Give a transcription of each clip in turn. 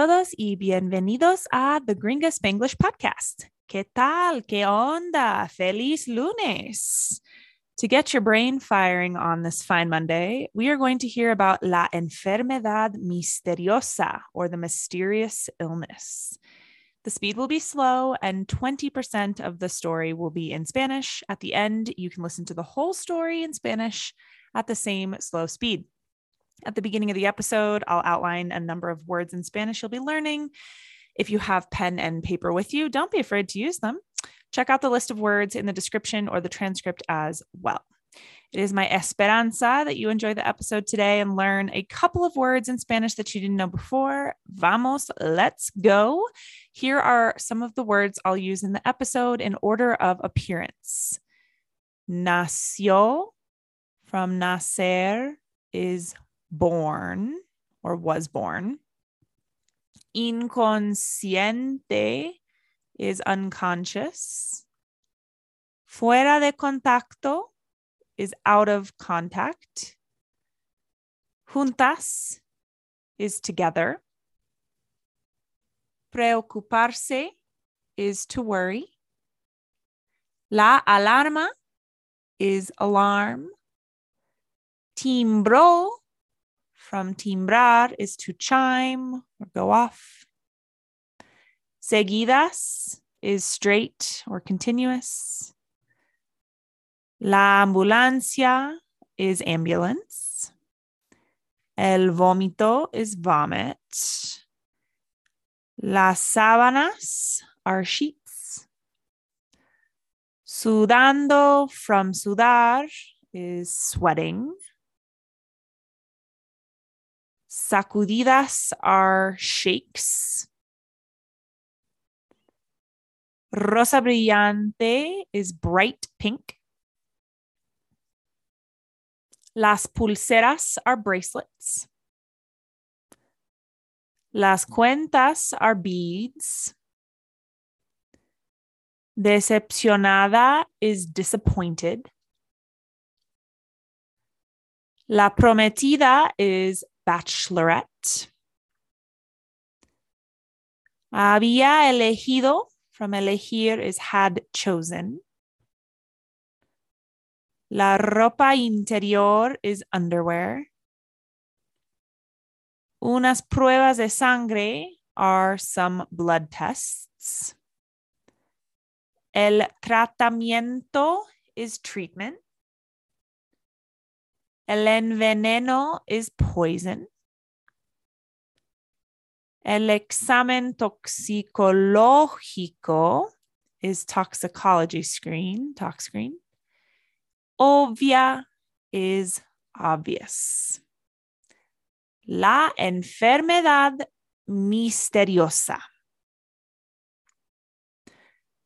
Todos y bienvenidos a The Gringa Spanglish Podcast. ¿Qué tal? ¿Qué onda? Feliz lunes. To get your brain firing on this fine Monday, we are going to hear about la enfermedad misteriosa or the mysterious illness. The speed will be slow, and 20% of the story will be in Spanish. At the end, you can listen to the whole story in Spanish at the same slow speed. At the beginning of the episode, I'll outline a number of words in Spanish you'll be learning. If you have pen and paper with you, don't be afraid to use them. Check out the list of words in the description or the transcript as well. It is my esperanza that you enjoy the episode today and learn a couple of words in Spanish that you didn't know before. Vamos, let's go. Here are some of the words I'll use in the episode in order of appearance. Nació from nacer is born or was born. Inconsciente is unconscious. Fuera de contacto is out of contact. Juntas is together. Preocuparse is to worry. La alarma is alarm. Timbró from timbrar is to chime or go off. Seguidas is straight or continuous. La ambulancia is ambulance. El vómito is vomit. Las sábanas are sheets. Sudando from sudar is sweating. Sacudidas are shakes. Rosa brillante is bright pink. Las pulseras are bracelets. Las cuentas are beads. Decepcionada is disappointed. La prometida is bachelorette. Había elegido, from elegir is had chosen. La ropa interior is underwear. Unas pruebas de sangre are some blood tests. El tratamiento is treatment. El enveneno is poison. El examen toxicológico is toxicology screen, tox screen. Obvia is obvious. La enfermedad misteriosa.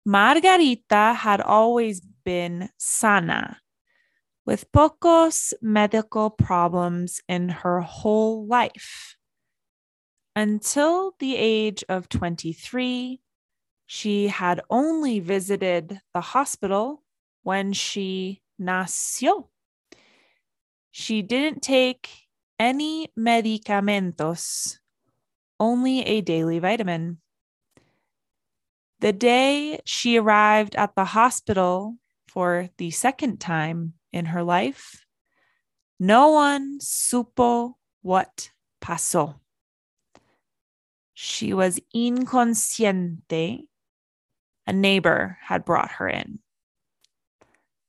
Margarita had always been sana, with pocos medical problems in her whole life. Until the age of 23, she had only visited the hospital when she nació. She didn't take any medicamentos, only a daily vitamin. The day she arrived at the hospital for the second time in her life, no one supo what pasó. She was inconsciente. A neighbor had brought her in.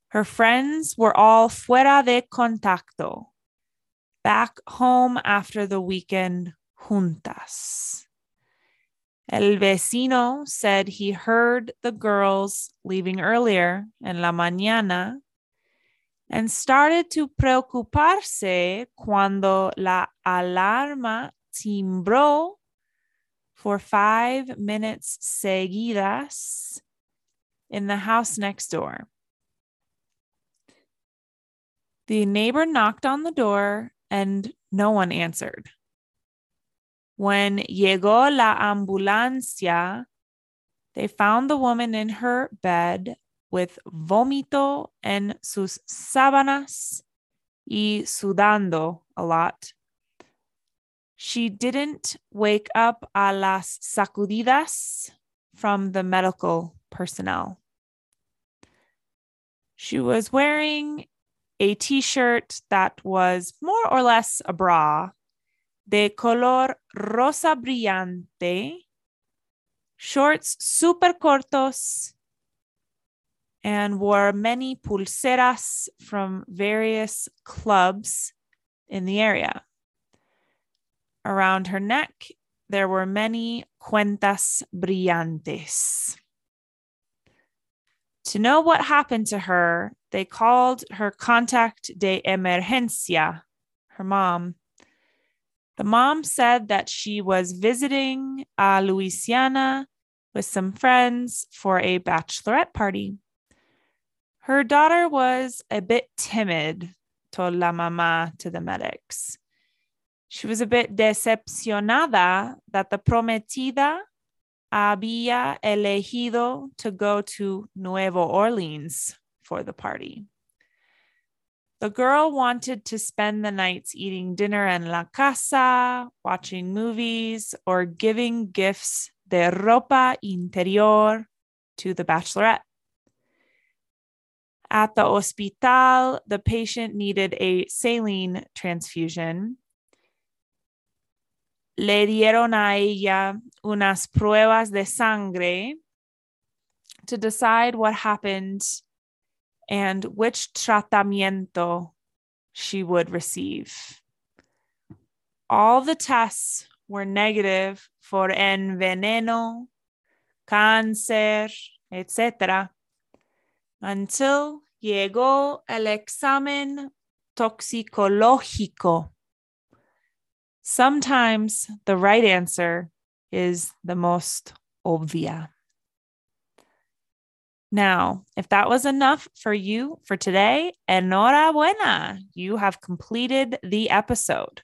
Her friends were all fuera de contacto, back home after the weekend juntas. El vecino said he heard the girls leaving earlier en la mañana and started to preocuparse cuando la alarma timbró for five minutes seguidas in the house next door. The neighbor knocked on the door and no one answered. When llegó la ambulancia, they found the woman in her bed with vómito en sus sábanas y sudando a lot. She didn't wake up a las sacudidas from the medical personnel. She was wearing a t shirt that was more or less a bra de color rosa brillante, shorts super cortos, and wore many pulseras from various clubs in the area. Around her neck, there were many cuentas brillantes. To know what happened to her, they called her contact de emergencia, her mom. The mom said that she was visiting a Louisiana with some friends for a bachelorette party. Her daughter was a bit timid, told la mamá to the medics. She was a bit decepcionada that the prometida había elegido to go to Nuevo Orleans for the party. The girl wanted to spend the nights eating dinner in la casa, watching movies, or giving gifts de ropa interior to the bachelorette. At the hospital, the patient needed a saline transfusion le dieron a ella unas pruebas de sangre to decide what happened and which tratamiento she would receive. All the tests were negative for enveneno, cáncer, etc. until llegó el examen toxicológico Sometimes the right answer is the most obvia. Now, if that was enough for you for today, enhorabuena, you have completed the episode.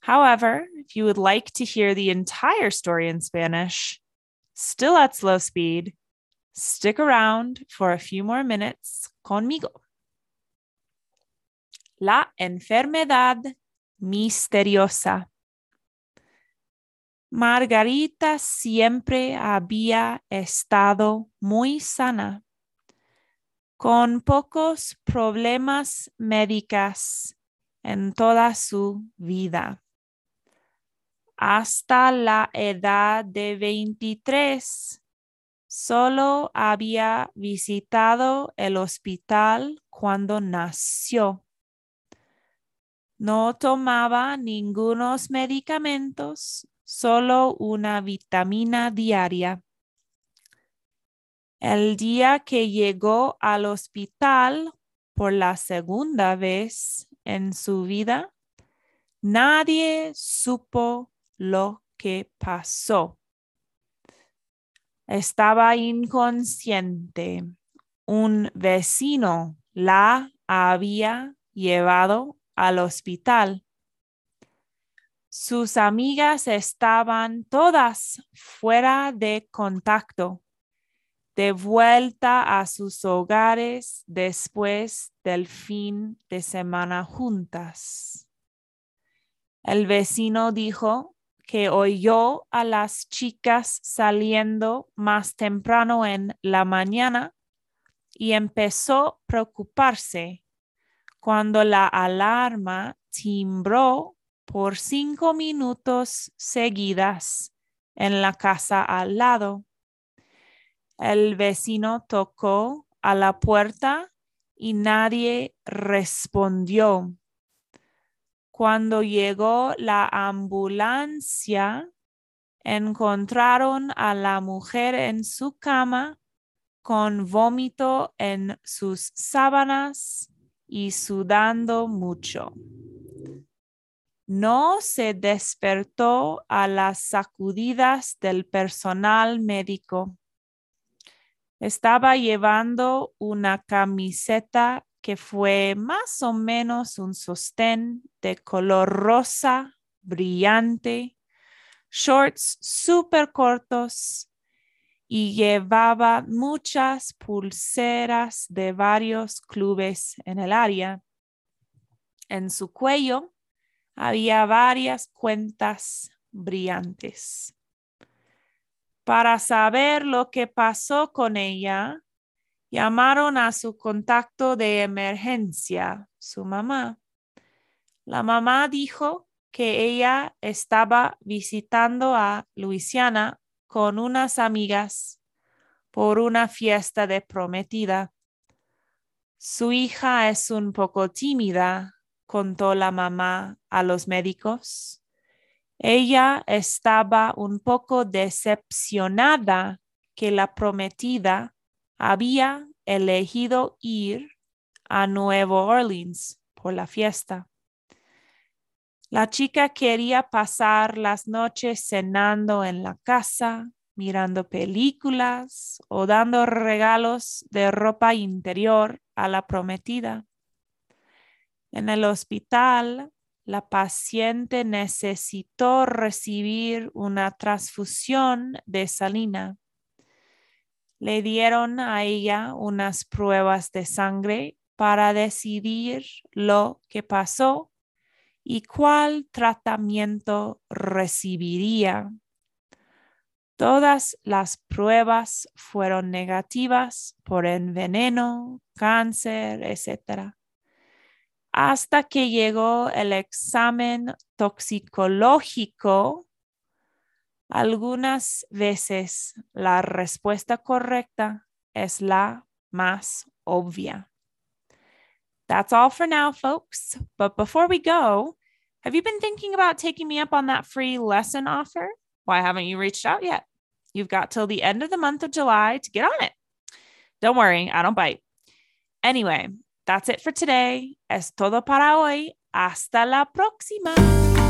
However, if you would like to hear the entire story in Spanish, still at slow speed, stick around for a few more minutes conmigo. La enfermedad misteriosa. Margarita siempre había estado muy sana, con pocos problemas médicos en toda su vida. Hasta la edad de 23, solo había visitado el hospital cuando nació. No tomaba ningunos medicamentos, solo una vitamina diaria. El día que llegó al hospital por la segunda vez en su vida, nadie supo lo que pasó. Estaba inconsciente. Un vecino la había llevado al hospital. Sus amigas estaban todas fuera de contacto, de vuelta a sus hogares después del fin de semana juntas. El vecino dijo que oyó a las chicas saliendo más temprano en la mañana y empezó a preocuparse cuando la alarma timbró por cinco minutos seguidas en la casa al lado. El vecino tocó a la puerta y nadie respondió. Cuando llegó la ambulancia, encontraron a la mujer en su cama con vómito en sus sábanas y sudando mucho. No se despertó a las sacudidas del personal médico. Estaba llevando una camiseta que fue más o menos un sostén de color rosa brillante, shorts súper cortos y llevaba muchas pulseras de varios clubes en el área. En su cuello había varias cuentas brillantes. Para saber lo que pasó con ella, llamaron a su contacto de emergencia, su mamá. La mamá dijo que ella estaba visitando a Luisiana con unas amigas por una fiesta de prometida. Su hija es un poco tímida, contó la mamá a los médicos. Ella estaba un poco decepcionada que la prometida había elegido ir a Nuevo Orleans por la fiesta. La chica quería pasar las noches cenando en la casa, mirando películas o dando regalos de ropa interior a la prometida. En el hospital, la paciente necesitó recibir una transfusión de salina. Le dieron a ella unas pruebas de sangre para decidir lo que pasó y cuál tratamiento recibiría. Todas las pruebas fueron negativas por enveneno, cáncer, etc. Hasta que llegó el examen toxicológico, algunas veces la respuesta correcta es la más obvia. That's all for now, folks. But before we go, have you been thinking about taking me up on that free lesson offer? Why haven't you reached out yet? You've got till the end of the month of July to get on it. Don't worry, I don't bite. Anyway, that's it for today. Es todo para hoy. Hasta la próxima.